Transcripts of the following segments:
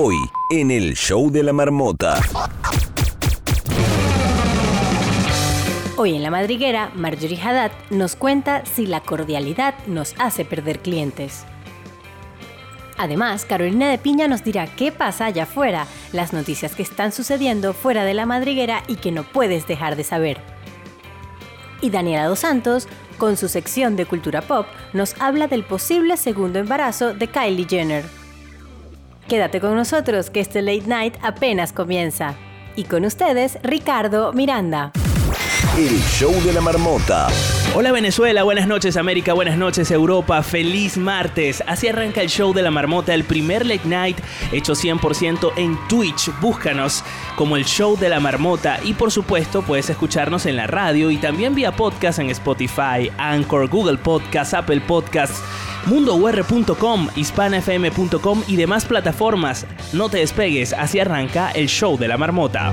Hoy, en el show de la marmota. Hoy en La Madriguera, Marjorie Haddad nos cuenta si la cordialidad nos hace perder clientes. Además, Carolina de Piña nos dirá qué pasa allá afuera, las noticias que están sucediendo fuera de La Madriguera y que no puedes dejar de saber. Y Daniela Dos Santos, con su sección de cultura pop, nos habla del posible segundo embarazo de Kylie Jenner. Quédate con nosotros que este late night apenas comienza. Y con ustedes, Ricardo Miranda. El show de la marmota. Hola Venezuela, buenas noches América, buenas noches Europa, feliz martes. Así arranca el show de la marmota, el primer late night hecho 100% en Twitch. Búscanos como el show de la marmota y por supuesto puedes escucharnos en la radio y también vía podcast en Spotify, Anchor, Google Podcasts, Apple Podcasts mundour.com, hispanafm.com y demás plataformas. No te despegues, así arranca el show de la marmota.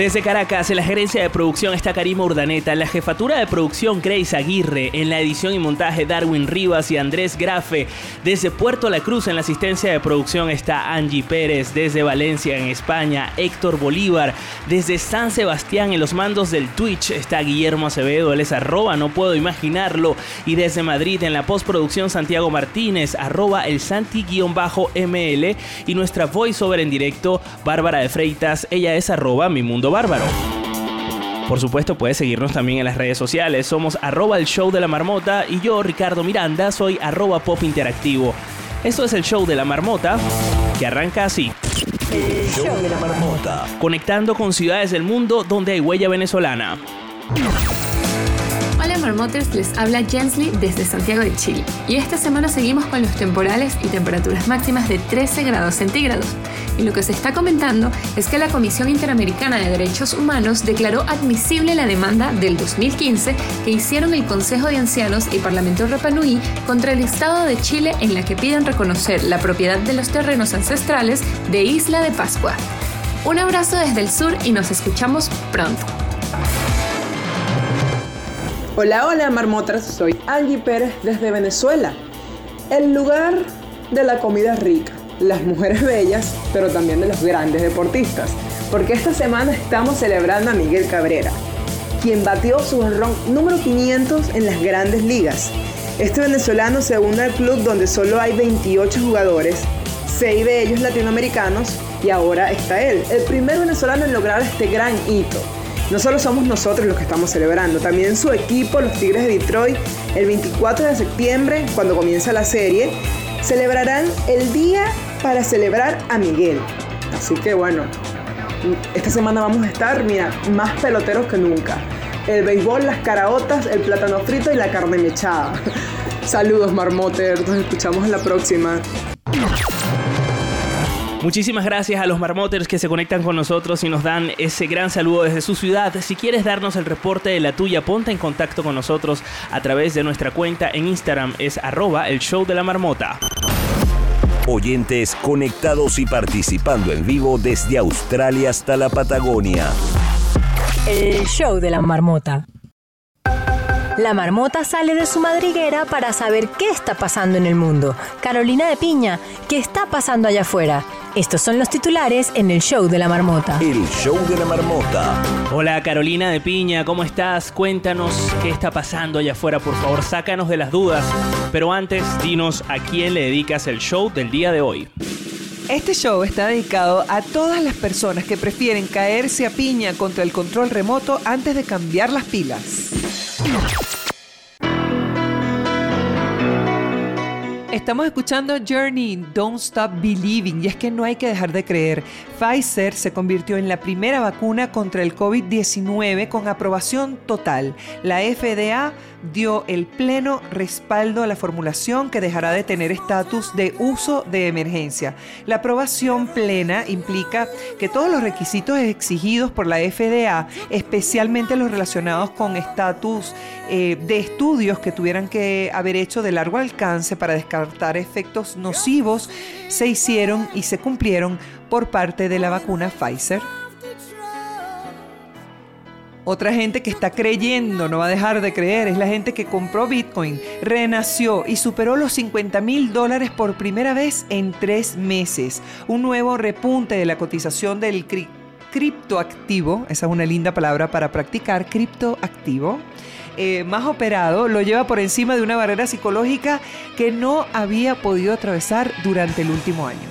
Desde Caracas, en la gerencia de producción está Karima Urdaneta, en la jefatura de producción Grace Aguirre, en la edición y montaje Darwin Rivas y Andrés Grafe. Desde Puerto La Cruz, en la asistencia de producción está Angie Pérez, desde Valencia, en España, Héctor Bolívar, desde San Sebastián, en los mandos del Twitch está Guillermo Acevedo, él es arroba, no puedo imaginarlo, y desde Madrid, en la postproducción Santiago Martínez, arroba el Santi-ML, y nuestra voiceover en directo, Bárbara de Freitas, ella es arroba mi mundo bárbaro. Por supuesto, puedes seguirnos también en las redes sociales. Somos arroba el show de la marmota y yo, Ricardo Miranda, soy arroba pop interactivo. Esto es el show de la marmota que arranca así. El show de la marmota. Conectando con ciudades del mundo donde hay huella venezolana. Marmoters, les habla Jensly desde Santiago de Chile. Y esta semana seguimos con los temporales y temperaturas máximas de 13 grados centígrados. Y lo que se está comentando es que la Comisión Interamericana de Derechos Humanos declaró admisible la demanda del 2015 que hicieron el Consejo de Ancianos y Parlamento Rapanui contra el Estado de Chile en la que piden reconocer la propiedad de los terrenos ancestrales de Isla de Pascua. Un abrazo desde el sur y nos escuchamos pronto. Hola, hola marmotas, soy Angie Pérez desde Venezuela, el lugar de la comida rica, las mujeres bellas, pero también de los grandes deportistas, porque esta semana estamos celebrando a Miguel Cabrera, quien batió su honrón número 500 en las grandes ligas. Este venezolano se une al club donde solo hay 28 jugadores, 6 de ellos latinoamericanos, y ahora está él, el primer venezolano en lograr este gran hito. No solo somos nosotros los que estamos celebrando, también su equipo, los Tigres de Detroit, el 24 de septiembre, cuando comienza la serie, celebrarán el día para celebrar a Miguel. Así que bueno, esta semana vamos a estar, mira, más peloteros que nunca. El béisbol, las caraotas, el plátano frito y la carne mechada. Saludos, marmoter. Nos escuchamos en la próxima. Muchísimas gracias a los marmoters que se conectan con nosotros y nos dan ese gran saludo desde su ciudad. Si quieres darnos el reporte de la tuya, ponte en contacto con nosotros a través de nuestra cuenta en Instagram, es arroba el show de la marmota. Oyentes conectados y participando en vivo desde Australia hasta la Patagonia. El show de la marmota. La marmota sale de su madriguera para saber qué está pasando en el mundo. Carolina de Piña, ¿qué está pasando allá afuera? Estos son los titulares en el show de la marmota. El show de la marmota. Hola Carolina de Piña, ¿cómo estás? Cuéntanos qué está pasando allá afuera, por favor, sácanos de las dudas. Pero antes, dinos a quién le dedicas el show del día de hoy. Este show está dedicado a todas las personas que prefieren caerse a piña contra el control remoto antes de cambiar las pilas. Estamos escuchando Journey, Don't Stop Believing, y es que no hay que dejar de creer. Pfizer se convirtió en la primera vacuna contra el COVID-19 con aprobación total. La FDA dio el pleno respaldo a la formulación que dejará de tener estatus de uso de emergencia. La aprobación plena implica que todos los requisitos exigidos por la FDA, especialmente los relacionados con estatus eh, de estudios que tuvieran que haber hecho de largo alcance para descansar efectos nocivos se hicieron y se cumplieron por parte de la vacuna Pfizer. Otra gente que está creyendo, no va a dejar de creer, es la gente que compró Bitcoin, renació y superó los 50 mil dólares por primera vez en tres meses. Un nuevo repunte de la cotización del criptoactivo, esa es una linda palabra para practicar, criptoactivo. Eh, más operado lo lleva por encima de una barrera psicológica que no había podido atravesar durante el último año.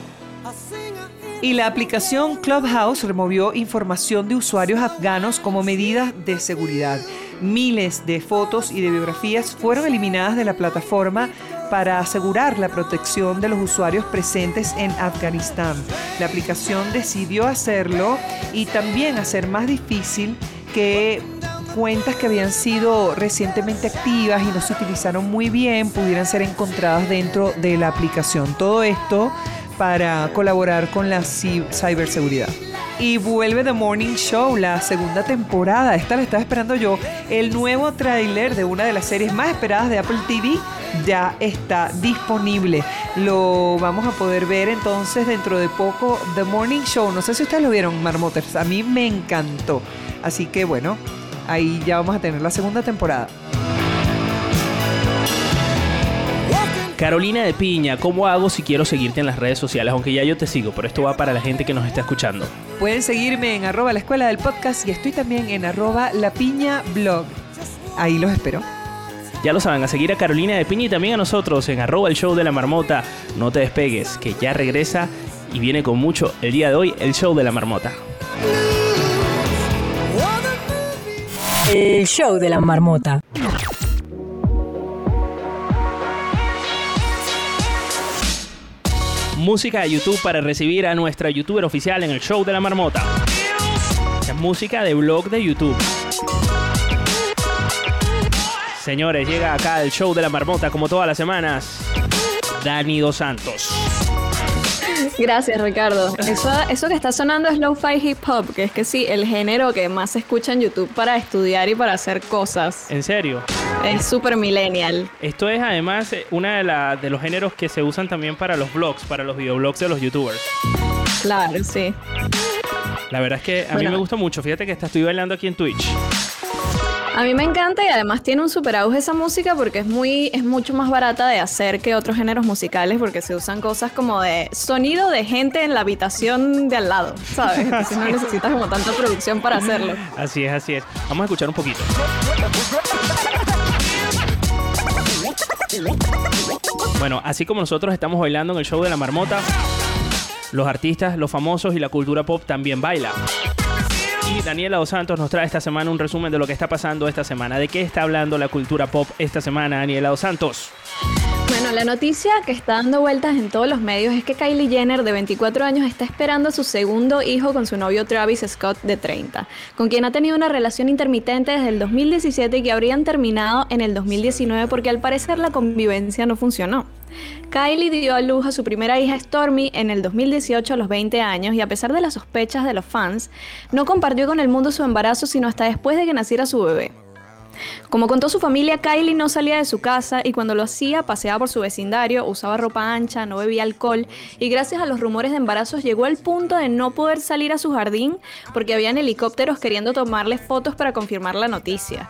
Y la aplicación Clubhouse removió información de usuarios afganos como medida de seguridad. Miles de fotos y de biografías fueron eliminadas de la plataforma para asegurar la protección de los usuarios presentes en Afganistán. La aplicación decidió hacerlo y también hacer más difícil que cuentas que habían sido recientemente activas y no se utilizaron muy bien pudieran ser encontradas dentro de la aplicación. Todo esto para colaborar con la ciberseguridad. Y vuelve The Morning Show, la segunda temporada. Esta la estaba esperando yo. El nuevo tráiler de una de las series más esperadas de Apple TV ya está disponible. Lo vamos a poder ver entonces dentro de poco. The Morning Show. No sé si ustedes lo vieron, Marmoters. A mí me encantó. Así que bueno, ahí ya vamos a tener la segunda temporada. Carolina de Piña, ¿cómo hago si quiero seguirte en las redes sociales? Aunque ya yo te sigo, pero esto va para la gente que nos está escuchando. Pueden seguirme en arroba la escuela del podcast y estoy también en arroba la piña blog. Ahí los espero. Ya lo saben, a seguir a Carolina de Piña y también a nosotros en arroba el show de la marmota. No te despegues, que ya regresa y viene con mucho el día de hoy el show de la marmota. El show de la marmota. música de YouTube para recibir a nuestra youtuber oficial en el show de la marmota. Música de blog de YouTube. Señores, llega acá el show de la marmota como todas las semanas. Dani Dos Santos. Gracias, Ricardo. Eso, eso que está sonando es lo-fi hip hop, que es que sí, el género que más se escucha en YouTube para estudiar y para hacer cosas. ¿En serio? Es súper millennial. Esto es además uno de, de los géneros que se usan también para los blogs, para los videoblogs de los youtubers. Claro, sí. La verdad es que a mí me gusta mucho. Fíjate que estoy bailando aquí en Twitch. A mí me encanta y además tiene un super auge esa música porque es muy es mucho más barata de hacer que otros géneros musicales porque se usan cosas como de sonido de gente en la habitación de al lado, ¿sabes? Entonces no necesitas como tanta producción para hacerlo. Así es, así es. Vamos a escuchar un poquito. Bueno, así como nosotros estamos bailando en el show de la marmota, los artistas, los famosos y la cultura pop también bailan. Y Daniela Dos Santos nos trae esta semana un resumen de lo que está pasando esta semana. ¿De qué está hablando la cultura pop esta semana, Daniela Dos Santos? Bueno, la noticia que está dando vueltas en todos los medios es que Kylie Jenner, de 24 años, está esperando a su segundo hijo con su novio Travis Scott, de 30, con quien ha tenido una relación intermitente desde el 2017 y que habrían terminado en el 2019 porque al parecer la convivencia no funcionó. Kylie dio a luz a su primera hija Stormy en el 2018 a los 20 años y a pesar de las sospechas de los fans, no compartió con el mundo su embarazo sino hasta después de que naciera su bebé. Como contó su familia, Kylie no salía de su casa y cuando lo hacía paseaba por su vecindario, usaba ropa ancha, no bebía alcohol y gracias a los rumores de embarazos llegó al punto de no poder salir a su jardín porque habían helicópteros queriendo tomarle fotos para confirmar la noticia.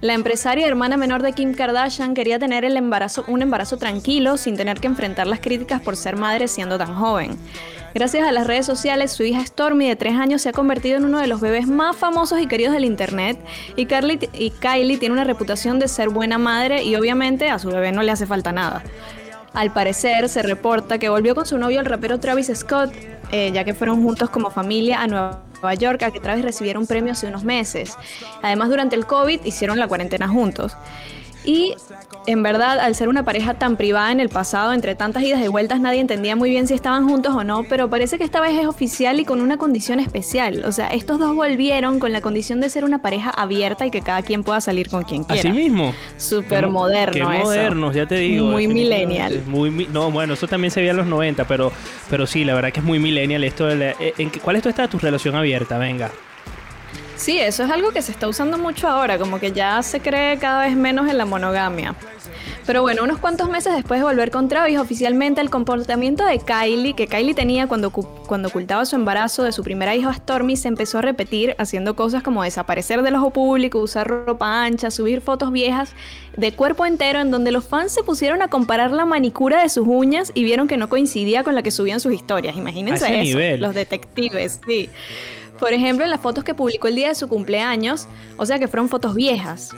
La empresaria hermana menor de Kim Kardashian quería tener un embarazo tranquilo sin tener que enfrentar las críticas por ser madre siendo tan joven. Gracias a las redes sociales, su hija Stormy de 3 años se ha convertido en uno de los bebés más famosos y queridos del Internet y, y Kylie tiene una reputación de ser buena madre y obviamente a su bebé no le hace falta nada. Al parecer, se reporta que volvió con su novio el rapero Travis Scott, eh, ya que fueron juntos como familia a Nueva York, a que Travis recibiera un premio hace unos meses. Además, durante el COVID hicieron la cuarentena juntos. Y en verdad, al ser una pareja tan privada en el pasado, entre tantas idas y vueltas, nadie entendía muy bien si estaban juntos o no, pero parece que esta vez es oficial y con una condición especial. O sea, estos dos volvieron con la condición de ser una pareja abierta y que cada quien pueda salir con quien quiera. Así mismo. Súper moderno. Qué modernos, ya te digo. Muy millennial. Muy, no, bueno, eso también se veía en los 90, pero, pero sí, la verdad que es muy millennial esto. De eh, ¿en, ¿Cuál es tu estatus relación abierta? Venga. Sí, eso es algo que se está usando mucho ahora, como que ya se cree cada vez menos en la monogamia. Pero bueno, unos cuantos meses después de volver con Travis, oficialmente el comportamiento de Kylie, que Kylie tenía cuando, cuando ocultaba su embarazo de su primera hija Stormy, se empezó a repetir haciendo cosas como desaparecer del ojo público, usar ropa ancha, subir fotos viejas de cuerpo entero en donde los fans se pusieron a comparar la manicura de sus uñas y vieron que no coincidía con la que subían sus historias. Imagínense eso, los detectives, sí. Por ejemplo, en las fotos que publicó el día de su cumpleaños, o sea que fueron fotos viejas.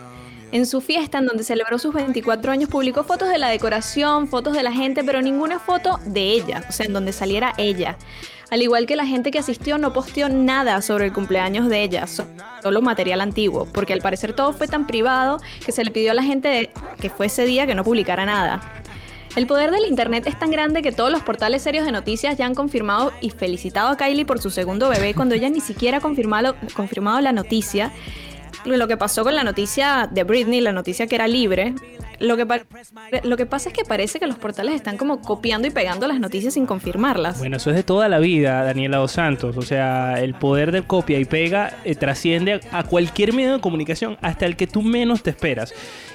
En su fiesta, en donde celebró sus 24 años, publicó fotos de la decoración, fotos de la gente, pero ninguna foto de ella, o sea, en donde saliera ella. Al igual que la gente que asistió, no posteó nada sobre el cumpleaños de ella, solo material antiguo, porque al parecer todo fue tan privado que se le pidió a la gente que fue ese día que no publicara nada. El poder del Internet es tan grande que todos los portales serios de noticias ya han confirmado y felicitado a Kylie por su segundo bebé cuando ella ni siquiera ha confirmado, confirmado la noticia. Lo que pasó con la noticia de Britney, la noticia que era libre, lo que, lo que pasa es que parece que los portales están como copiando y pegando las noticias sin confirmarlas. Bueno, eso es de toda la vida, Daniela Dos Santos. O sea, el poder de copia y pega eh, trasciende a cualquier medio de comunicación, hasta el que tú menos te esperas.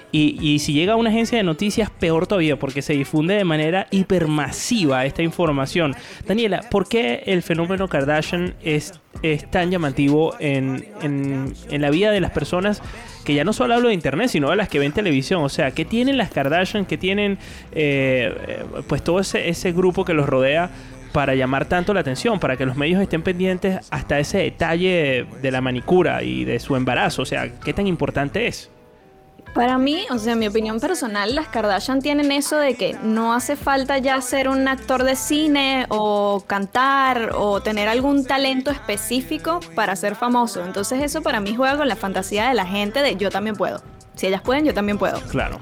Y, si llega a una agencia de noticias, peor todavía, porque se difunde de manera hipermasiva esta información. Daniela, ¿por qué el fenómeno Kardashian es, es tan llamativo en, en, la vida de las personas? Que ya no solo hablo de internet, sino de las que ven televisión. O sea, ¿qué tienen las Kardashian? ¿Qué tienen eh, eh, pues todo ese, ese grupo que los rodea para llamar tanto la atención, para que los medios estén pendientes hasta ese detalle de la manicura y de su embarazo? O sea, ¿qué tan importante es? Para mí, o sea, mi opinión personal, las Kardashian tienen eso de que no hace falta ya ser un actor de cine o cantar o tener algún talento específico para ser famoso. Entonces eso para mí juega con la fantasía de la gente de yo también puedo. Si ellas pueden, yo también puedo. Claro.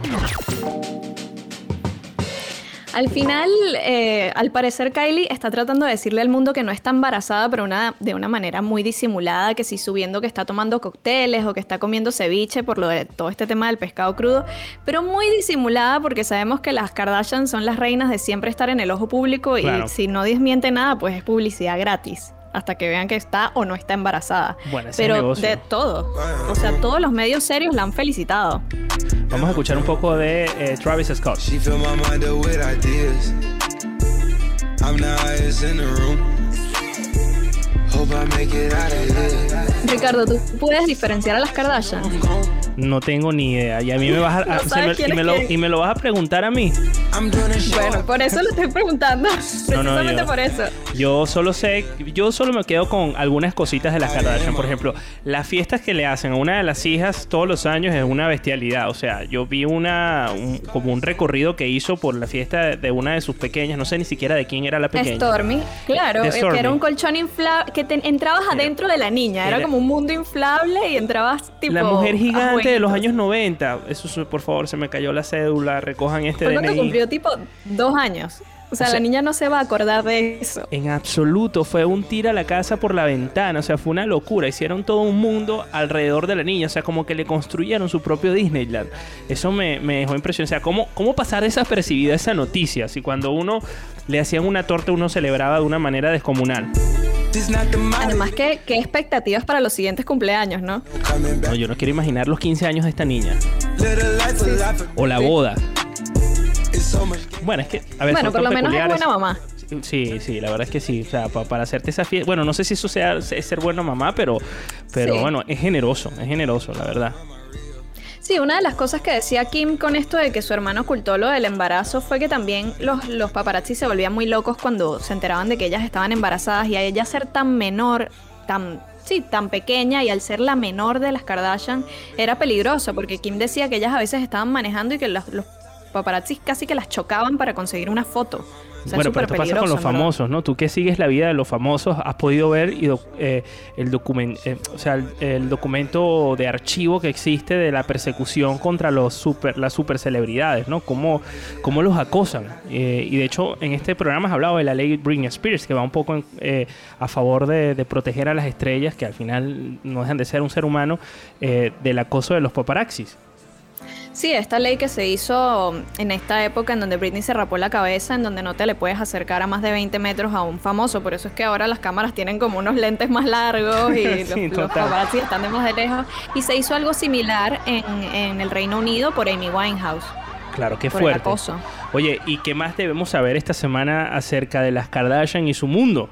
Al final, eh, al parecer, Kylie está tratando de decirle al mundo que no está embarazada, pero una, de una manera muy disimulada, que si subiendo que está tomando cócteles o que está comiendo ceviche por lo de todo este tema del pescado crudo, pero muy disimulada porque sabemos que las Kardashian son las reinas de siempre estar en el ojo público y si no desmiente nada, pues es publicidad gratis hasta que vean que está o no está embarazada. Pero de todo. O sea, todos los medios serios la han felicitado. Vamos a escuchar un poco de eh, Travis Scott. Ricardo, ¿tú puedes diferenciar a las Kardashian? No tengo ni idea. Y a mí me vas a, y, me lo, y, me lo, vas a preguntar a mí. Bueno, por eso lo estoy preguntando. Precisamente por eso. Yo solo sé, yo solo me quedo con algunas cositas de las Kardashian. Por ejemplo, las fiestas que le hacen a una de las hijas todos los años es una bestialidad. O sea, yo vi una como un recorrido que hizo por la fiesta de una de sus pequeñas. No sé ni siquiera de quién era la pequeña. Stormy, claro, eh, que era un colchón inflable que entrabas adentro de la niña. Era, como un mundo inflable y entrabas tipo. La mujer gigante de los años 90. Eso, por favor, se me cayó la cédula. Recojan este DNI. cumplió tipo dos años. O sea, la niña no se va a acordar de eso. En absoluto, fue un tira a la casa por la ventana, o sea, fue una locura. Hicieron todo un mundo alrededor de la niña, o sea, como que le construyeron su propio Disneyland. Eso me, dejó impresión, o sea, ¿cómo, cómo pasar desapercibida esa noticia? Si cuando uno le hacían una torta, uno celebraba de una manera descomunal. Además, ¿qué, qué expectativas para los siguientes cumpleaños, ¿no? No, yo no quiero imaginar los 15 años de esta niña. O la boda. Bueno, es que, a ver, Bueno, por lo menos es buena mamá. Sí, sí, la verdad es que sí. O sea, para hacerte esa fiesta. Bueno, no sé si eso sea ser buena mamá, pero, pero bueno, es generoso, es generoso, la verdad. Sí, una de las cosas que decía Kim con esto de que su hermano ocultó lo del embarazo fue que también los, los paparazzi se volvían muy locos cuando se enteraban de que ellas estaban embarazadas y a ella ser tan menor, tan sí, tan pequeña y al ser la menor de las Kardashian era peligroso porque Kim decía que ellas a veces estaban manejando y que los, los paparazzi casi que las chocaban para conseguir una foto bueno, pero esto pasa con los famosos, ¿no? Tú que sigues la vida de los famosos, has podido ver eh, el, documento, eh, o sea, el, documento de archivo que existe de la persecución contra los super, las super celebridades, ¿no? Cómo, cómo los acosan. Eh, y de hecho, en este programa has hablado de la ley Britney Spears, que va un poco a favor de, proteger a las estrellas, que al final no dejan de ser un ser humano, del acoso de los paparaxis. Sí, esta ley que se hizo en esta época en donde Britney se rapó la cabeza, en donde no te le puedes acercar a más de 20 metros a un famoso. Por eso es que ahora las cámaras tienen como unos lentes más largos y los, paparazzi están de más de lejos. Y se hizo algo similar en, en el Reino Unido por Amy Winehouse. Claro, qué por el fuerte. acoso. Oye, ¿y qué más debemos saber esta semana acerca de las Kardashian y su mundo?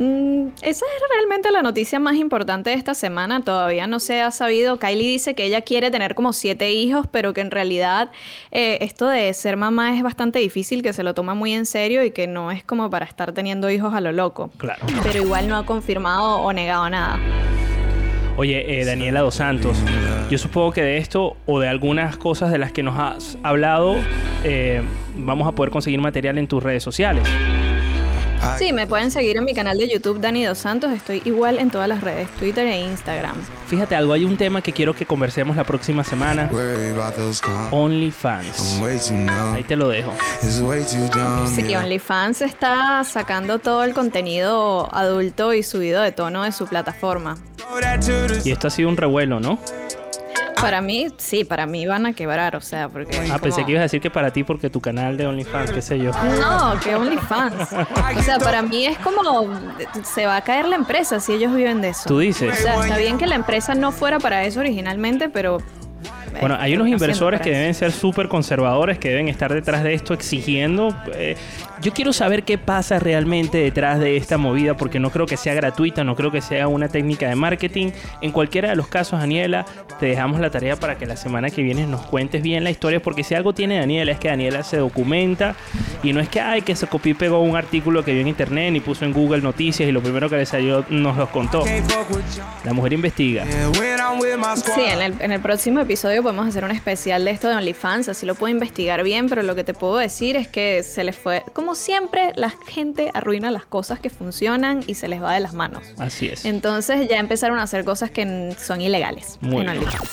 Mm, esa es realmente la noticia más importante de esta semana. Todavía no se ha sabido. Kylie dice que ella quiere tener como siete hijos, pero que en realidad eh, esto de ser mamá es bastante difícil, que se lo toma muy en serio y que no es como para estar teniendo hijos a lo loco. Claro. Pero igual no ha confirmado o negado nada. Oye, eh, Daniela Dos Santos, yo supongo que de esto o de algunas cosas de las que nos has hablado, eh, vamos a poder conseguir material en tus redes sociales. Sí, me pueden seguir en mi canal de YouTube Dani Dos Santos. Estoy igual en todas las redes, Twitter e Instagram. Fíjate algo, hay un tema que quiero que conversemos la próxima semana. OnlyFans. Ahí te lo dejo. Sí, que. OnlyFans está sacando todo el contenido adulto y subido de tono de su plataforma. Y esto ha sido un revuelo, ¿no? Para mí, sí, para mí van a quebrar, o sea, porque... Ah, pensé que ibas a decir que para ti porque tu canal de OnlyFans, qué sé yo. No, que OnlyFans. O sea, para mí es como... Se va a caer la empresa si ellos viven de eso. Tú O dices. sea, está bien que la empresa no fuera para eso originalmente, pero... Bueno, hay unos inversores que deben ser súper conservadores, que deben estar detrás de esto exigiendo. eh, yo quiero saber qué pasa realmente detrás de esta movida, porque no creo que sea gratuita, no creo que sea una técnica de marketing. En cualquiera de los casos, Daniela, te dejamos la tarea para que la semana que viene nos cuentes bien la historia, porque si algo tiene Daniela es que Daniela se documenta y no es que, ay, que se copió y pegó un artículo que vio en internet y puso en Google Noticias y lo primero que le salió nos los contó. La mujer investiga. Sí, en el, en el próximo episodio podemos hacer un especial de esto de OnlyFans, así lo puedo investigar bien, pero lo que te puedo decir es que se les fue, como siempre, la gente arruina las cosas que funcionan y se les va de las manos. Así es. Entonces ya empezaron a hacer cosas que son ilegales. Muy en bien. OnlyFans.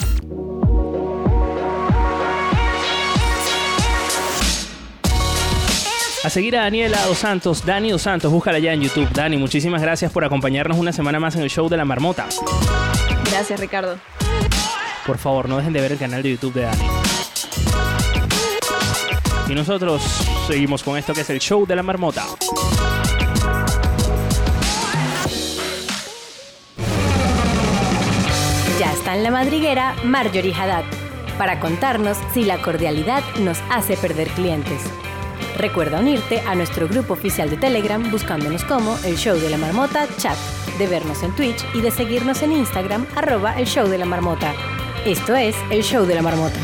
A seguir a Daniela Dos Santos, Dani Dos Santos, búscala ya en YouTube. Dani, muchísimas gracias por acompañarnos una semana más en el show de la marmota. Gracias, Ricardo. Por favor, no dejen de ver el canal de YouTube de Dani. Y nosotros seguimos con esto que es el show de la marmota. Ya está en la madriguera Marjorie Haddad para contarnos si la cordialidad nos hace perder clientes. Recuerda unirte a nuestro grupo oficial de Telegram buscándonos como el show de la marmota chat, de vernos en Twitch y de seguirnos en Instagram arroba el show de la marmota. Esto es el show de la marmota.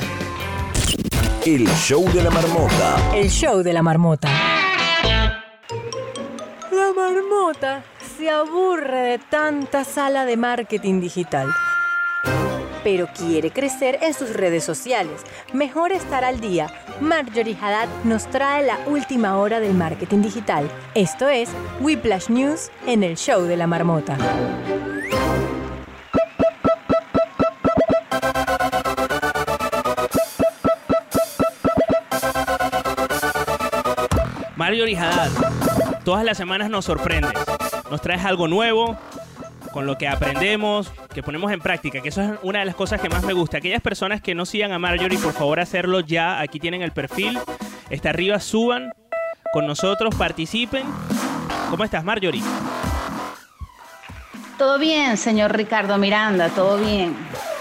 El show de la marmota. El show de la marmota. La marmota se aburre de tanta sala de marketing digital. Pero quiere crecer en sus redes sociales. Mejor estar al día. Marjorie Haddad nos trae la última hora del marketing digital. Esto es Whiplash News en el show de la marmota. Marjorie Haddad, todas las semanas nos sorprendes. Nos traes algo nuevo, con lo que aprendemos, que ponemos en práctica, que eso es una de las cosas que más me gusta. Aquellas personas que no sigan a Marjorie, por favor hacerlo ya. Aquí tienen el perfil, está arriba, suban con nosotros, participen. ¿Cómo estás, Marjorie? Todo bien, señor Ricardo Miranda, todo bien.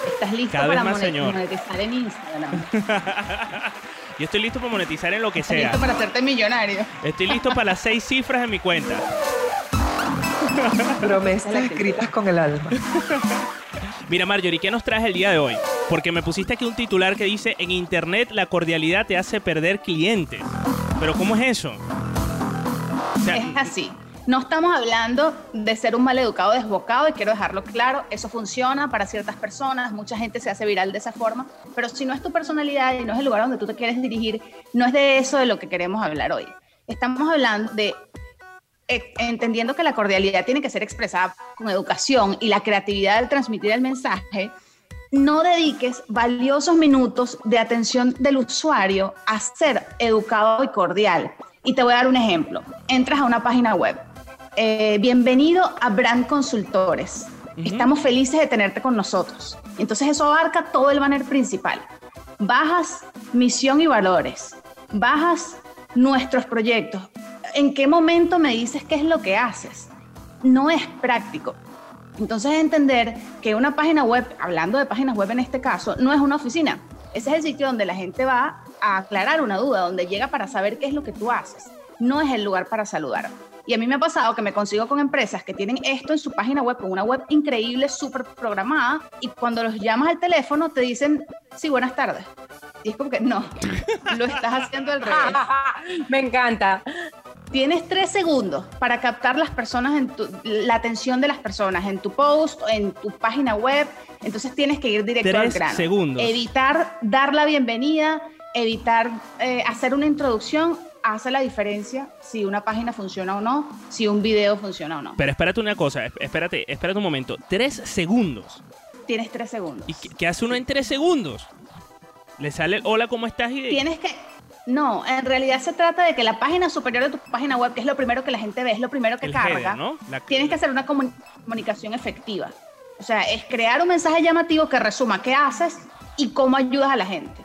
¿Estás listo Cada vez para más, señor. monetizar en Instagram? Yo estoy listo para monetizar en lo que ¿Estás sea. listo para hacerte millonario? Estoy listo para las seis cifras en mi cuenta. Promesas escritas con el alma. Mira, Marjorie, ¿qué nos traes el día de hoy? Porque me pusiste aquí un titular que dice, en Internet la cordialidad te hace perder clientes. Pero ¿cómo es eso? O sea, Es así. No estamos hablando de ser un maleducado desbocado y quiero dejarlo claro, eso funciona para ciertas personas, mucha gente se hace viral de esa forma, pero si no es tu personalidad y no es el lugar donde tú te quieres dirigir, no es de eso de lo que queremos hablar hoy. Estamos hablando de eh, entendiendo que la cordialidad tiene que ser expresada con educación y la creatividad al transmitir el mensaje, no dediques valiosos minutos de atención del usuario a ser educado y cordial. Y te voy a dar un ejemplo. Entras a una página web. Eh, bienvenido a Brand Consultores. Estamos felices de tenerte con nosotros. Entonces eso abarca todo el banner principal. Bajas misión y valores. Bajas nuestros proyectos. ¿En qué momento me dices qué es lo que haces? No es práctico. Entonces entender que una página web, hablando de páginas web en este caso, no es una oficina. Ese es el sitio donde la gente va a aclarar una duda, donde llega para saber qué es lo que tú haces. No es el lugar para saludar. Y a mí me ha pasado que me consigo con empresas que tienen esto en su página web, con una web increíble, súper programada, y cuando los llamas al teléfono te dicen, sí, buenas tardes. Y es como que no, lo estás haciendo al revés. Me encanta. Tienes tres segundos para captar las personas en tu- la atención de las personas en tu post, en tu página web. Entonces tienes que ir directo al Tres grano. segundos. Evitar dar la bienvenida, evitar eh, hacer una introducción, hace la diferencia si una página funciona o no, si un video funciona o no. Pero espérate una cosa, es- espérate, espérate un momento. Tres segundos. Tienes tres segundos. ¿Y qué, qué hace uno en tres segundos? Le sale el hola, ¿cómo estás? Y Tienes que... No, en realidad se trata de que la página superior de tu página web, que es lo primero que la gente ve, es lo primero que El carga, header, ¿no? La- tienes que hacer una comuni- comunicación efectiva. O sea, es crear un mensaje llamativo que resuma qué haces y cómo ayudas a la gente.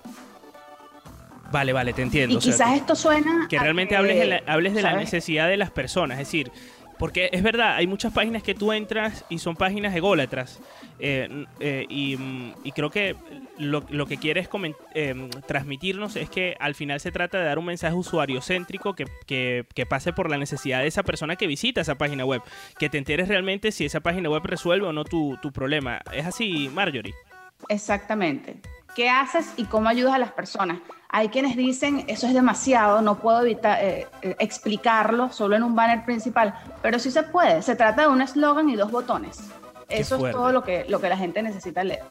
Vale, vale, te entiendo. Y o sea, quizás que- esto suena... que realmente que, hables de, la, hables de la necesidad de las personas. Es decir, porque es verdad, hay muchas páginas que tú entras y son páginas ególatras. eh, eh, y, mm, y creo que lo, lo que quieres eh, transmitirnos es que al final se trata de dar un mensaje usuario céntrico que, que- que pase por la necesidad de esa persona que visita esa página web. Que te enteres realmente si esa página web resuelve o no tu, tu problema. ¿Es así, Marjorie? Exactamente. ¿Qué haces y cómo ayudas a las personas? Hay quienes dicen, eso es demasiado, no puedo evitar eh, eh, explicarlo solo en un banner principal, pero sí se puede. Se trata de un eslogan y dos botones. Eso es todo lo que, lo que la gente necesita leer.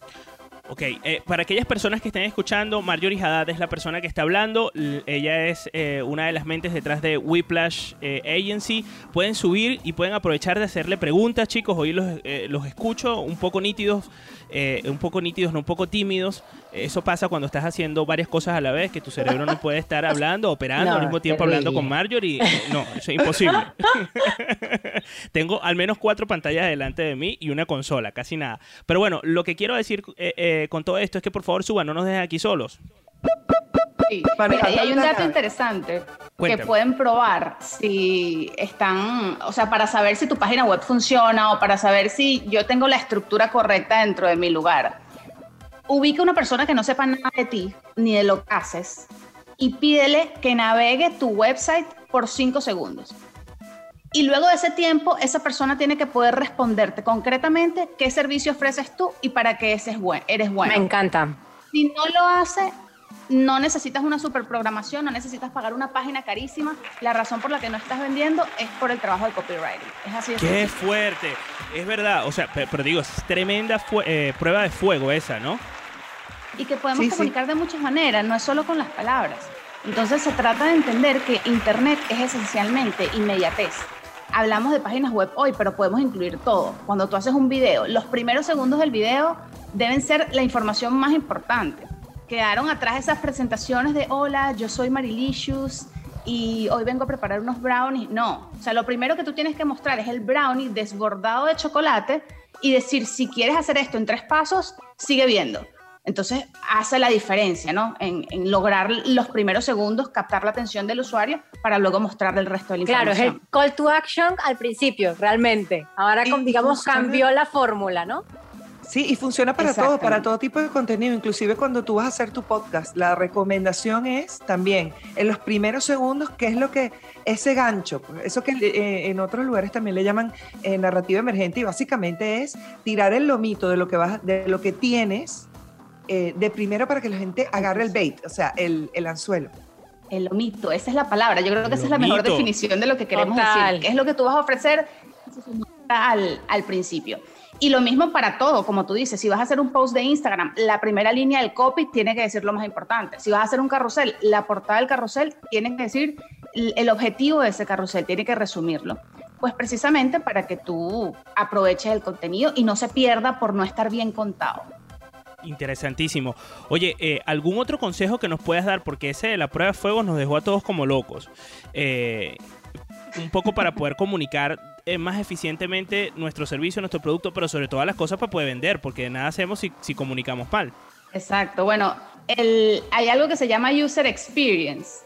Ok, eh, para aquellas personas que estén escuchando, Marjorie Haddad es la persona que está hablando. L- Ella es eh, una de las mentes detrás de Whiplash eh, Agency. Pueden subir y pueden aprovechar de hacerle preguntas, chicos. Hoy los, eh, los escucho un poco nítidos, eh, un poco nítidos, no un poco tímidos. Eso pasa cuando estás haciendo varias cosas a la vez, que tu cerebro no puede estar hablando, operando No, al mismo tiempo hablando con Marjorie. No, eso es imposible. Tengo al menos cuatro pantallas delante de mí y una consola, casi nada. Pero bueno, lo que quiero decir eh, con todo esto es que por favor suban, no nos dejen aquí solos. Sí. Mira, y hay un dato interesante Cuéntame. que pueden probar si están, o sea, para saber si tu página web funciona o para saber si yo tengo la estructura correcta dentro de mi lugar. Ubica una persona que no sepa nada de ti ni de lo que haces y pídele que navegue tu website por cinco segundos. Y luego de ese tiempo, esa persona tiene que poder responderte concretamente qué servicio ofreces tú y para qué ese es buen- eres bueno. Me encanta. Si no lo hace, no necesitas una superprogramación, no necesitas pagar una página carísima. La razón por la que no estás vendiendo es por el trabajo de copywriting. Es así de ¡Qué sencillo. fuerte! Es verdad, o sea, pe- pero, digo, es tremenda eh, prueba de fuego esa, ¿no? Y que podemos Sí, sí. comunicar de muchas maneras, no es solo con las palabras. Entonces se trata de entender que Internet es esencialmente inmediatez. Hablamos de páginas web hoy, pero podemos incluir todo. Cuando tú haces un video, los primeros segundos del video deben ser la información más importante. Quedaron atrás esas presentaciones de hola, yo soy Marilicious y hoy vengo a preparar unos brownies. No, o sea, lo primero que tú tienes que mostrar es el brownie desbordado de chocolate y decir, si quieres hacer esto en tres pasos, sigue viendo. Entonces hace la diferencia, ¿no? En, en lograr los primeros segundos, captar la atención del usuario para luego mostrarle el resto de la Claro, es el call to action al principio, realmente. Ahora, Y digamos, funciona. cambió la fórmula, ¿no? Sí, y funciona para todo, para todo tipo de contenido, inclusive cuando tú vas a hacer tu podcast. La recomendación es también en los primeros segundos, qué es lo que, ese gancho, pues, eso que eh, en otros lugares también le llaman eh, narrativa emergente y básicamente es tirar el lomito de lo que, vas, de lo que tienes eh, de primero para que la gente agarre el bait, o sea, el, el anzuelo. El omito, esa es la palabra. Yo creo que esa es la mejor Lomito. definición de lo que queremos Total. decir. ¿Qué es lo que tú vas a ofrecer al, al principio? Y lo mismo para todo, como tú dices, si vas a hacer un post de Instagram, la primera línea del copy tiene que decir lo más importante. Si vas a hacer un carrusel, la portada del carrusel tiene que decir el el objetivo de ese carrusel, tiene que resumirlo. Pues precisamente para que tú aproveches el contenido y no se pierda por no estar bien contado. Interesantísimo. Oye, eh, ¿algún otro consejo que nos puedas dar? Porque ese de la prueba de fuego nos dejó a todos como locos. Eh, un poco para poder comunicar eh, más eficientemente nuestro servicio, nuestro producto, pero sobre todas las cosas para poder vender, porque de nada hacemos si, comunicamos mal. Exacto. Bueno, el- hay algo que se llama user experience,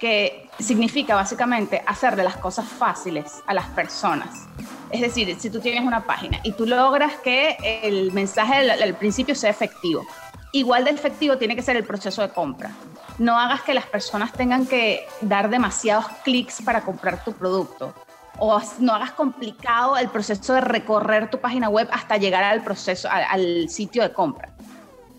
que significa básicamente hacerle las cosas fáciles a las personas. Es decir, si tú tienes una página y tú logras que el mensaje al, al principio sea efectivo, igual de efectivo tiene que ser el proceso de compra. No hagas que las personas tengan que dar demasiados clics para comprar tu producto. O no hagas complicado el proceso de recorrer tu página web hasta llegar al proceso, al, al sitio de compra.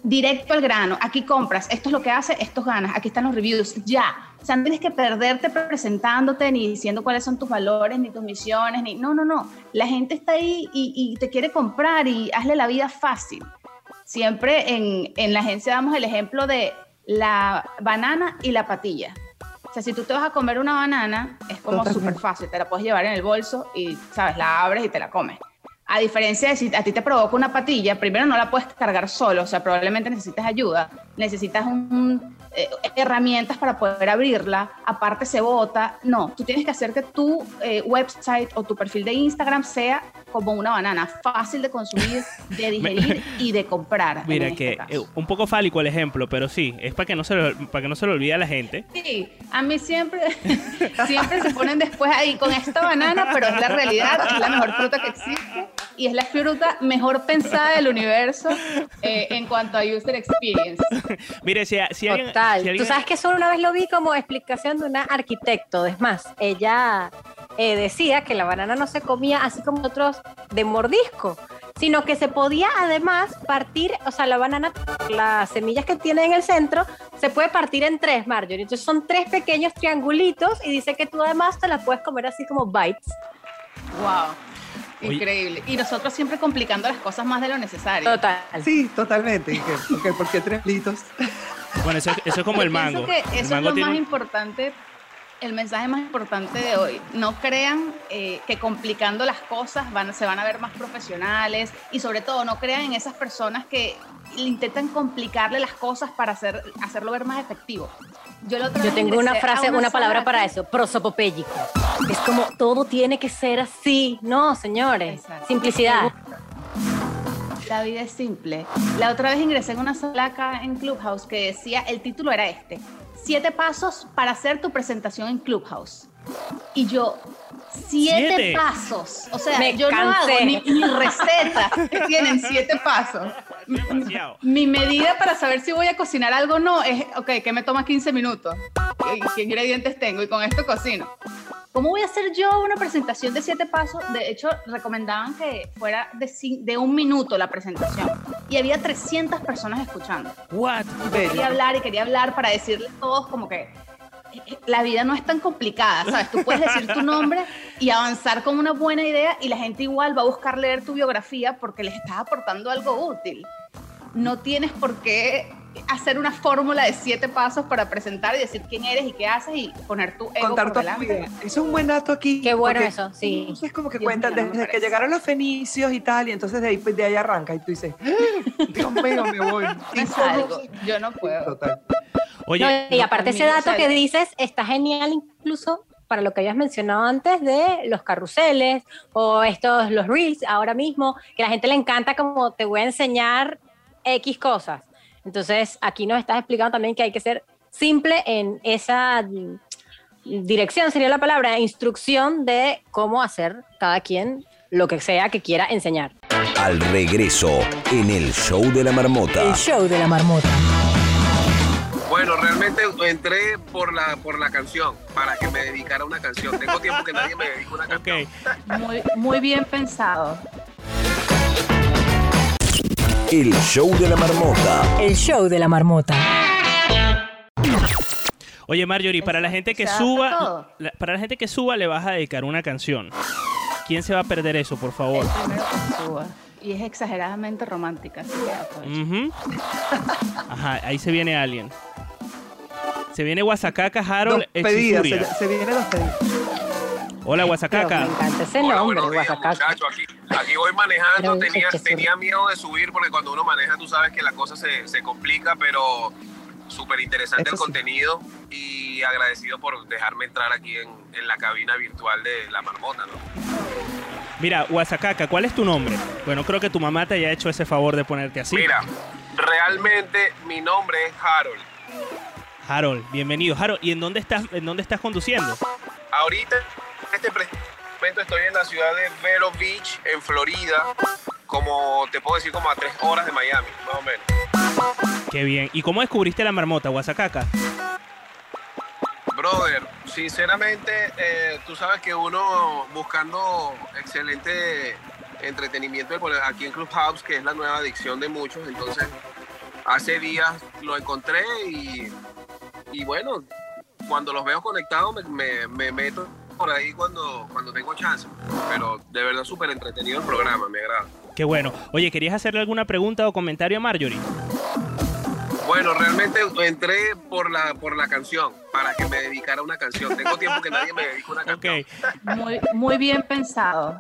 Directo al grano. Aquí compras. Esto es lo que hace, estos ganas. Aquí están los reviews. Ya. O sea, no tienes que perderte presentándote ni diciendo cuáles son tus valores, ni tus misiones, ni. No, no, no. La gente está ahí y, y te quiere comprar y hazle la vida fácil siempre en, en, la agencia damos el ejemplo de la banana y la patilla. O sea, si tú te vas a comer una banana, es como súper fácil, te la puedes llevar en el bolso y, ¿sabes? La abres y te la comes. A diferencia de si a ti te provoca una patilla, primero no la puedes cargar solo, o sea, probablemente necesitas ayuda, necesitas un, eh, herramientas para poder abrirla, aparte se bota. No, tú tienes que hacer que tu eh, website o tu perfil de Instagram sea como una banana, fácil de consumir, de digerir y de comprar. Mira que este caso. eh, un poco fálico el ejemplo, pero sí, es para que no se lo, para que no se lo olvide a la gente. Sí, a mí siempre, siempre se ponen después ahí con esta banana, pero es la realidad, es la mejor fruta que existe y es la fruta mejor pensada del universo eh, en cuanto a user experience. Mire, si, si alguien, Total. si alguien- Tú sabes que eso una vez lo vi como explicación de una arquitecto. Es más, ella eh, decía que la banana no se comía así como otros de mordisco, sino que se podía además partir, o sea, la banana, las semillas que tiene en el centro, se puede partir en tres, Marjorie. Entonces son tres pequeños triangulitos y dice que tú además te las puedes comer así como bites. Wow. Oye. Increíble. Y nosotros siempre complicando las cosas más de lo necesario. Total. Sí, totalmente. ¿Y qué? Ok, ¿Por qué tres litos? Bueno, eso, eso es como el Yo mango. que el eso es mango lo tiene más importante, el mensaje más importante de hoy. No crean eh, que complicando las cosas van, se van a ver más profesionales y sobre todo no crean en esas personas que intentan complicarle las cosas para hacer, hacerlo ver más efectivo. Yo, tengo una frase, una palabra para eso, prosopopéyico. Es como todo tiene que ser así. No, señores. Exacto. Simplicidad. La vida es simple. La otra vez ingresé en una sala acá en Clubhouse que decía, el título era este, siete pasos para hacer tu presentación en Clubhouse. Y yo, siete, ¿Siete? pasos. O sea, Me yo no cansé. hago ni, ni recetas que tienen siete pasos. Demasiado. Mi medida para saber si voy a cocinar algo o no es, ok, que me toma 15 minutos. ¿Qué, qué ingredientes tengo? Y con esto cocino. ¿Cómo voy a hacer yo una presentación de siete pasos? De hecho, recomendaban que fuera de, de un minuto la presentación. Y había 300 personas escuchando. What? Quería hablar y quería hablar para decirles a todos como que la vida no es tan complicada, ¿sabes? Tú puedes decir tu nombre y avanzar con una buena idea y la gente igual va a buscar leer tu biografía porque les estás aportando algo útil. No tienes por qué hacer una fórmula de siete pasos para presentar y decir quién eres y qué haces y poner tu ego Contar por tu vida. Eso es un buen dato aquí. Qué bueno eso, sí. entonces Es como que Dios cuentan mío, desde que llegaron los fenicios y tal, y entonces de ahí, pues, de ahí arranca y tú dices, "Ah, Dios mío, me voy. No es Cinco algo, meses. yo no puedo. Total. Oye, No, y aparte ese dato que dices está genial incluso para lo que habías mencionado antes de los carruseles o estos, los reels ahora mismo, que a la gente le encanta como te voy a enseñar X cosas. Entonces aquí nos estás explicando también que hay que ser simple en esa dirección, sería la palabra, instrucción de cómo hacer cada quien lo que sea que quiera enseñar. Al regreso, en el show de la marmota. show de la marmota. Bueno, realmente entré por la, por la canción, para que me dedicara a una canción. Tengo tiempo que nadie me dedica a una canción. Muy, muy bien pensado. El show de la marmota. El show de la marmota. Oye, Marjorie, para la gente que suba, la- para la gente que suba le vas a dedicar una canción. ¿Quién se va a perder eso, por favor? Que suba. Y es exageradamente romántica, así que aprovecha. Ujú. Ajá, ahí se viene alguien. Se viene Guasacaca Harold Dos pedidas, Echefuria. se, se vienen dos pedidas. Hola, Me Guasacaca. encanta ese Hola, nombre, días, Guasacaca. Aquí, aquí voy manejando. Pero, Tenía, miedo de subir porque cuando uno maneja tú sabes que la cosa se, se complica, pero súper interesante Eso el sí. contenido y agradecido por dejarme entrar aquí en, en la cabina virtual de La Marmota, ¿no? Mira, Guasacaca, ¿cuál es tu nombre? Bueno, creo que tu mamá te haya hecho ese favor de ponerte así. Mira, realmente mi nombre es Harold. Harold, bienvenido. Harold, ¿y en dónde estás, en dónde estás conduciendo? Ahorita, en este momento estoy en la ciudad de Vero Beach, en Florida, como te puedo decir, como a tres horas de Miami, más o menos. Qué bien. ¿Y cómo descubriste la marmota, Guasacaca? Brother, sinceramente, eh, tú sabes que uno buscando excelente entretenimiento aquí en Clubhouse, que es la nueva adicción de muchos, entonces hace días lo encontré y, y bueno, cuando los veo conectados me, me- me meto por ahí cuando, cuando tengo chance. Pero de verdad súper entretenido el programa, me agrada. Qué bueno. Oye, ¿querías hacerle alguna pregunta o comentario a Marjorie? Bueno, realmente entré por la, por la canción, para que me dedicara a una canción. Tengo tiempo que nadie me dedica a una canción. Muy, muy bien pensado.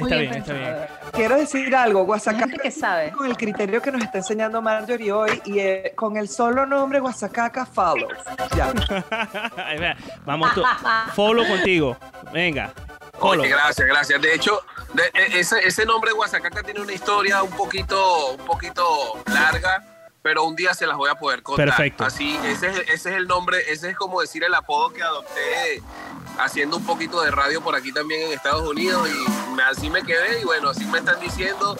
Está bien, está bien. Quiero decir algo, Guasacaca. Gente que sabe. Con el criterio que nos está enseñando Marjorie hoy y eh, con el solo nombre Guasacaca follow. Ya. Vamos, tú. follow contigo. Venga. Follow. Oye, gracias, gracias. De hecho, de- e- ese, ese nombre Guasacaca tiene una historia un poquito, un poquito larga, pero un día se las voy a poder contar. Perfecto. Así, ese es, ese es el nombre, ese es como decir el apodo que adopté haciendo un poquito de radio por aquí también en Estados Unidos y me- así me quedé y bueno, así me están diciendo.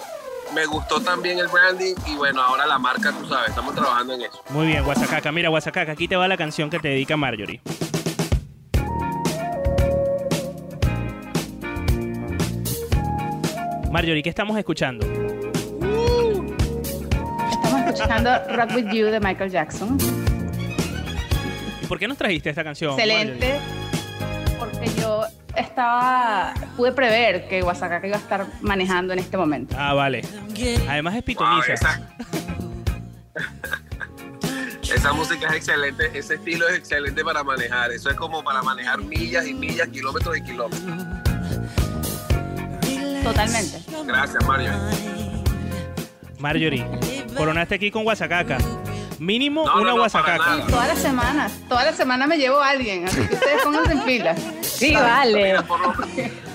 Me gustó también el branding y bueno, ahora la marca, tú sabes, estamos trabajando en eso. Muy bien, Guasacaca. Mira, Guasacaca, aquí te va la canción que te dedica Marjorie. Marjorie, ¿qué estamos escuchando? Estamos escuchando Rock With You de Michael Jackson. ¿Y por qué nos trajiste esta canción? Excelente. Porque yo estaba, pude prever que Guasacaca iba a estar manejando en este momento. Ah, vale. Además es pitoniza. esa- Esa música es excelente, ese estilo es excelente para manejar. Eso es como para manejar millas y millas, kilómetros y kilómetros. Totalmente. Gracias, Mario. Marjorie, coronaste aquí con Guasacaca. Mínimo No, una no, Guasacaca. Todas las semanas, todas las semanas me llevo a alguien, así que ustedes pónganse en fila. Sí, vale. Mira, por, lo,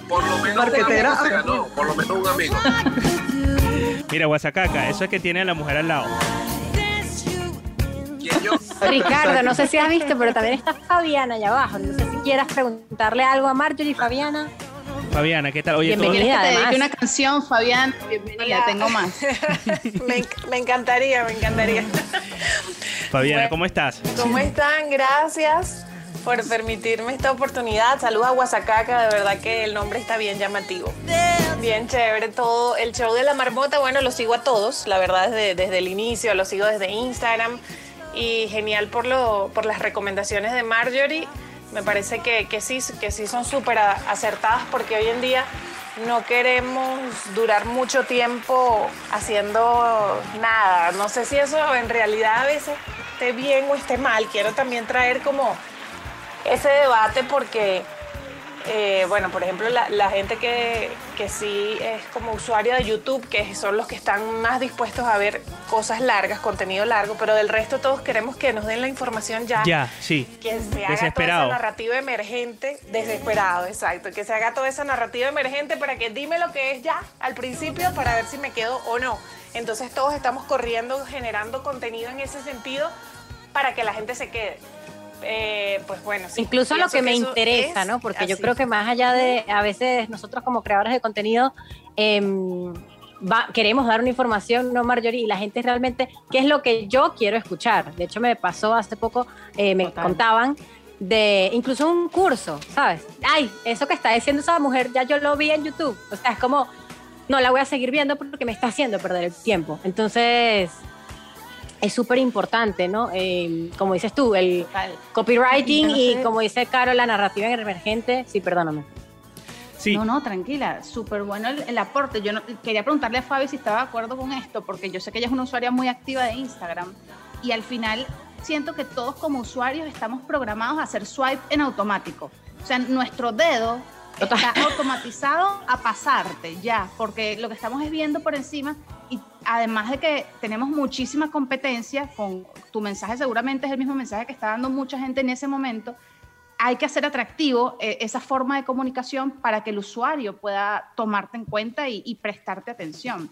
por lo menos un amigo se ganó, por lo menos un amigo. Mira, Guasacaca, eso es que tiene a la mujer al lado. Ricardo, no sé si has visto, pero también está Fabiana allá abajo. No sé si quieras preguntarle algo a Marjorie, Fabiana. Fabiana, ¿qué tal? Oye, todo- ¿Quieres que te además. dedique una canción, Fabián? Bienvenida, tengo más. me, enc- me encantaría, me encantaría. Fabiana, Bueno. ¿cómo estás? ¿Cómo están? Gracias por permitirme esta oportunidad. Saludos a Guasacaca, de verdad que el nombre está bien llamativo. Bien chévere todo. El show de la marmota, bueno, lo sigo a todos, la verdad, desde, desde el inicio, lo sigo desde Instagram. Y genial por, lo, por las recomendaciones de Marjorie. Me parece que, que sí, que sí son súper acertadas porque hoy en día no queremos durar mucho tiempo haciendo nada. No sé si eso en realidad a veces esté bien o esté mal. Quiero también traer como ese debate porque, eh, bueno, por ejemplo, la, la gente que, que sí es como usuario de YouTube, que son los que están más dispuestos a ver cosas largas, contenido largo, pero del resto todos queremos que nos den la información ya. Ya, sí. Que se haga Desesperado. toda esa narrativa emergente, desesperado, exacto. Que se haga toda esa narrativa emergente para que dime lo que es ya al principio para ver si me quedo o no. Entonces todos estamos corriendo, generando contenido en ese sentido para que la gente se quede. Eh, pues bueno, sí, Incluso lo que me interesa, es ¿no? Porque yo creo que más allá de, a veces nosotros como creadores de contenido, em, va- queremos dar una información, ¿no, Marjorie? Y la gente realmente, ¿qué es lo que yo quiero escuchar? De hecho, me pasó hace poco, eh, me Total. contaban de incluso un curso, ¿sabes? Ay, eso que está diciendo esa mujer, ya yo lo vi en YouTube. O sea, es como, no la voy a seguir viendo porque me está haciendo perder el tiempo. Entonces, es súper importante, ¿no? Eh, como dices tú, el Total. copywriting no y como dice Caro, la narrativa emergente. Sí, perdóname. Sí. No, no, tranquila, súper bueno el, el aporte. Yo no, quería preguntarle a Fabi si estaba de acuerdo con esto, porque yo sé que ella es una usuaria muy activa de Instagram y al final siento que todos como usuarios estamos programados a hacer swipe en automático. O sea, nuestro dedo Total. automatizado a pasarte ya, porque lo que estamos es viendo por encima y además de que tenemos muchísima competencia, con tu mensaje seguramente es el mismo mensaje que está dando mucha gente en ese momento, hay que hacer atractivo eh, esa forma de comunicación para que el usuario pueda tomarte en cuenta y prestarte atención.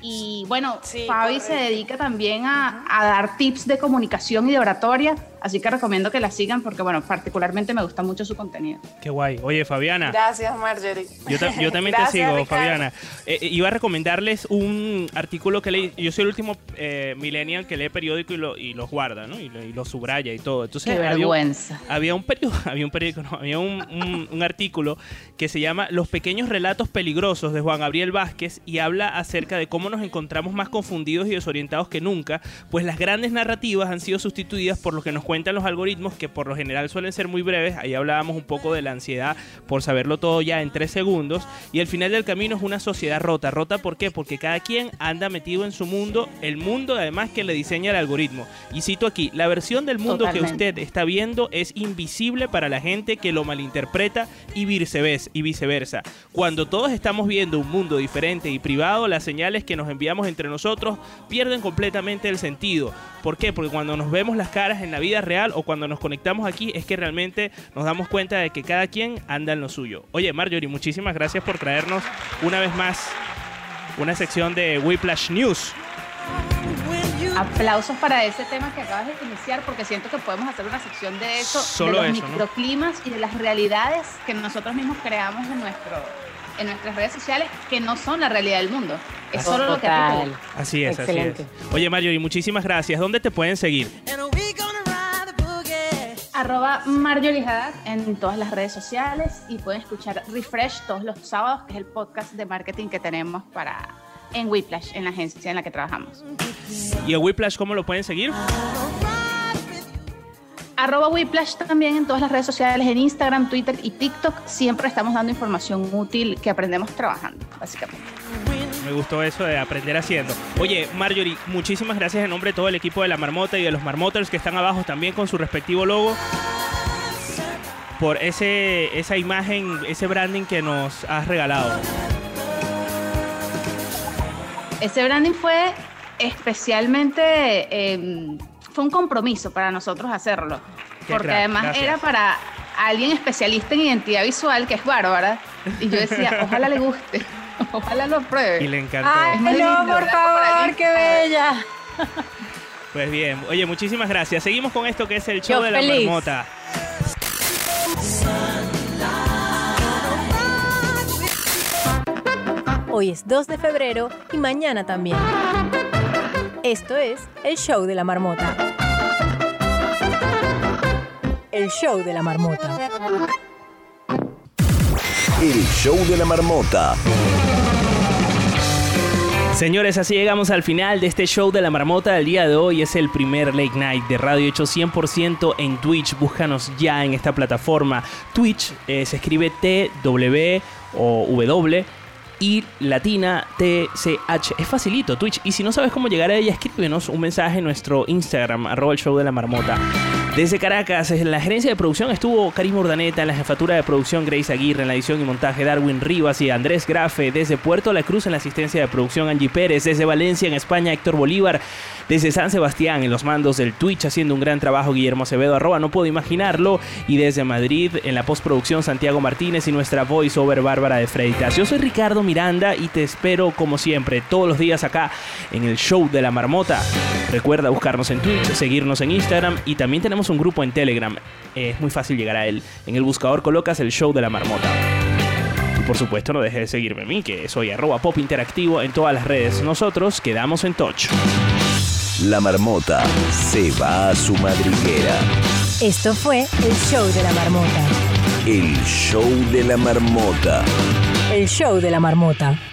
Y bueno, Sí, Fabi se correcto. dedica también a, a dar tips de comunicación y de oratoria, así que recomiendo que la sigan porque, bueno, particularmente me gusta mucho su contenido. Qué guay. Oye, Fabiana. Gracias, Marjorie. Yo, ta- yo también te Gracias, sigo, Ricardo. Fabiana. Eh, eh, iba a recomendarles un artículo que leí. Yo soy el último eh, millennial que lee periódico y, lo, y los guarda, ¿no? Y, lo- y los subraya y todo. Entonces, Qué había un- vergüenza. Había un periódico, había un periódico, no, había un, un- un artículo que se llama Los pequeños relatos peligrosos de Juan Gabriel Vázquez y habla acerca de cómo nos encontramos más confundidos y desorientados que nunca, pues las grandes narrativas han sido sustituidas por lo que nos cuentan los algoritmos que por lo general suelen ser muy breves. Ahí hablábamos un poco de la ansiedad por saberlo todo ya en tres segundos y el final del camino es una sociedad rota. ¿Rota por qué? Porque cada quien anda metido en su mundo, el mundo además que le diseña el algoritmo. Y cito aquí, la versión del mundo que Totalmente. usted está viendo es invisible para la gente que lo malinterpreta y viceversa. Cuando todos estamos viendo un mundo diferente y privado, las señales que nos enviamos entre nosotros pierden completamente el sentido. ¿Por qué? Porque cuando nos vemos las caras en la vida real o cuando nos conectamos aquí es que realmente nos damos cuenta de que cada quien anda en lo suyo. Oye, Marjorie, muchísimas gracias por traernos una vez más una sección de Whiplash News. Aplausos para ese tema que acabas de iniciar porque siento que podemos hacer una sección de eso, Solo de los eso, ¿no? microclimas y de las realidades que nosotros mismos creamos en nuestro en nuestras redes sociales que no son la realidad del mundo. Es solo lo que a ti te gusta. Así es, Excelente. así es. Oye, Marjorie, muchísimas gracias. ¿Dónde te pueden seguir? Arroba Marjorie Haddad en todas las redes sociales y pueden escuchar Refresh todos los sábados, que es el podcast de marketing que tenemos para en Whiplash, en la agencia en la que trabajamos. ¿Y a Whiplash cómo lo pueden seguir? Arroba Whiplash también en todas las redes sociales, en Instagram, Twitter y TikTok. Siempre estamos dando información útil que aprendemos trabajando, básicamente. Me gustó eso de aprender haciendo. Oye, Marjorie, muchísimas gracias en nombre de todo el equipo de La Marmota y de los Marmoters que están abajo también con su respectivo logo. Por ese, esa imagen, ese branding que nos has regalado. Ese branding fue especialmente, eh, fue un compromiso para nosotros hacerlo, Qué porque crack, además gracias. era para alguien especialista en identidad visual, que es Bárbara, y yo decía, ojalá le guste, ojalá lo pruebe. Y le encantó. Ay, no, lindo, por favor, qué bella. Pues bien, oye, muchísimas gracias. Seguimos con esto que es el show Yo de La. Marmota. Hoy es 2 de febrero y mañana también. Esto es el show de la marmota. El show de la marmota. El show de la marmota. Señores, así llegamos al final de este show de la marmota del día de hoy. Es el primer late night de radio hecho 100% en Twitch. Búscanos ya en esta plataforma. Twitch eh, se escribe T, W o W y latina TCH. Es facilito, Twitch. Y si no sabes cómo llegar a ella, escríbenos un mensaje en nuestro Instagram, arroba el show de la marmota. Desde Caracas, en la gerencia de producción estuvo Karim Urdaneta, en la jefatura de producción Grace Aguirre, en la edición y montaje Darwin Rivas y Andrés Grafe, desde Puerto La Cruz en la asistencia de producción Angie Pérez, desde Valencia en España Héctor Bolívar, desde San Sebastián en los mandos del Twitch haciendo un gran trabajo Guillermo Acevedo, arroba no puedo imaginarlo, y desde Madrid en la postproducción Santiago Martínez y nuestra voiceover Bárbara de Freitas. Yo soy Ricardo Miranda y te espero como siempre todos los días acá en el show de la marmota. Recuerda buscarnos en Twitch, seguirnos en Instagram y también tenemos un grupo en Telegram. Es muy fácil llegar a él. En el buscador colocas el show de la marmota. Y por supuesto no dejes de seguirme a mí, que soy arroba pop interactivo en todas las redes. Nosotros quedamos en touch. La marmota se va a su madriguera. Esto fue el show de la marmota. El show de la marmota. El show de la marmota.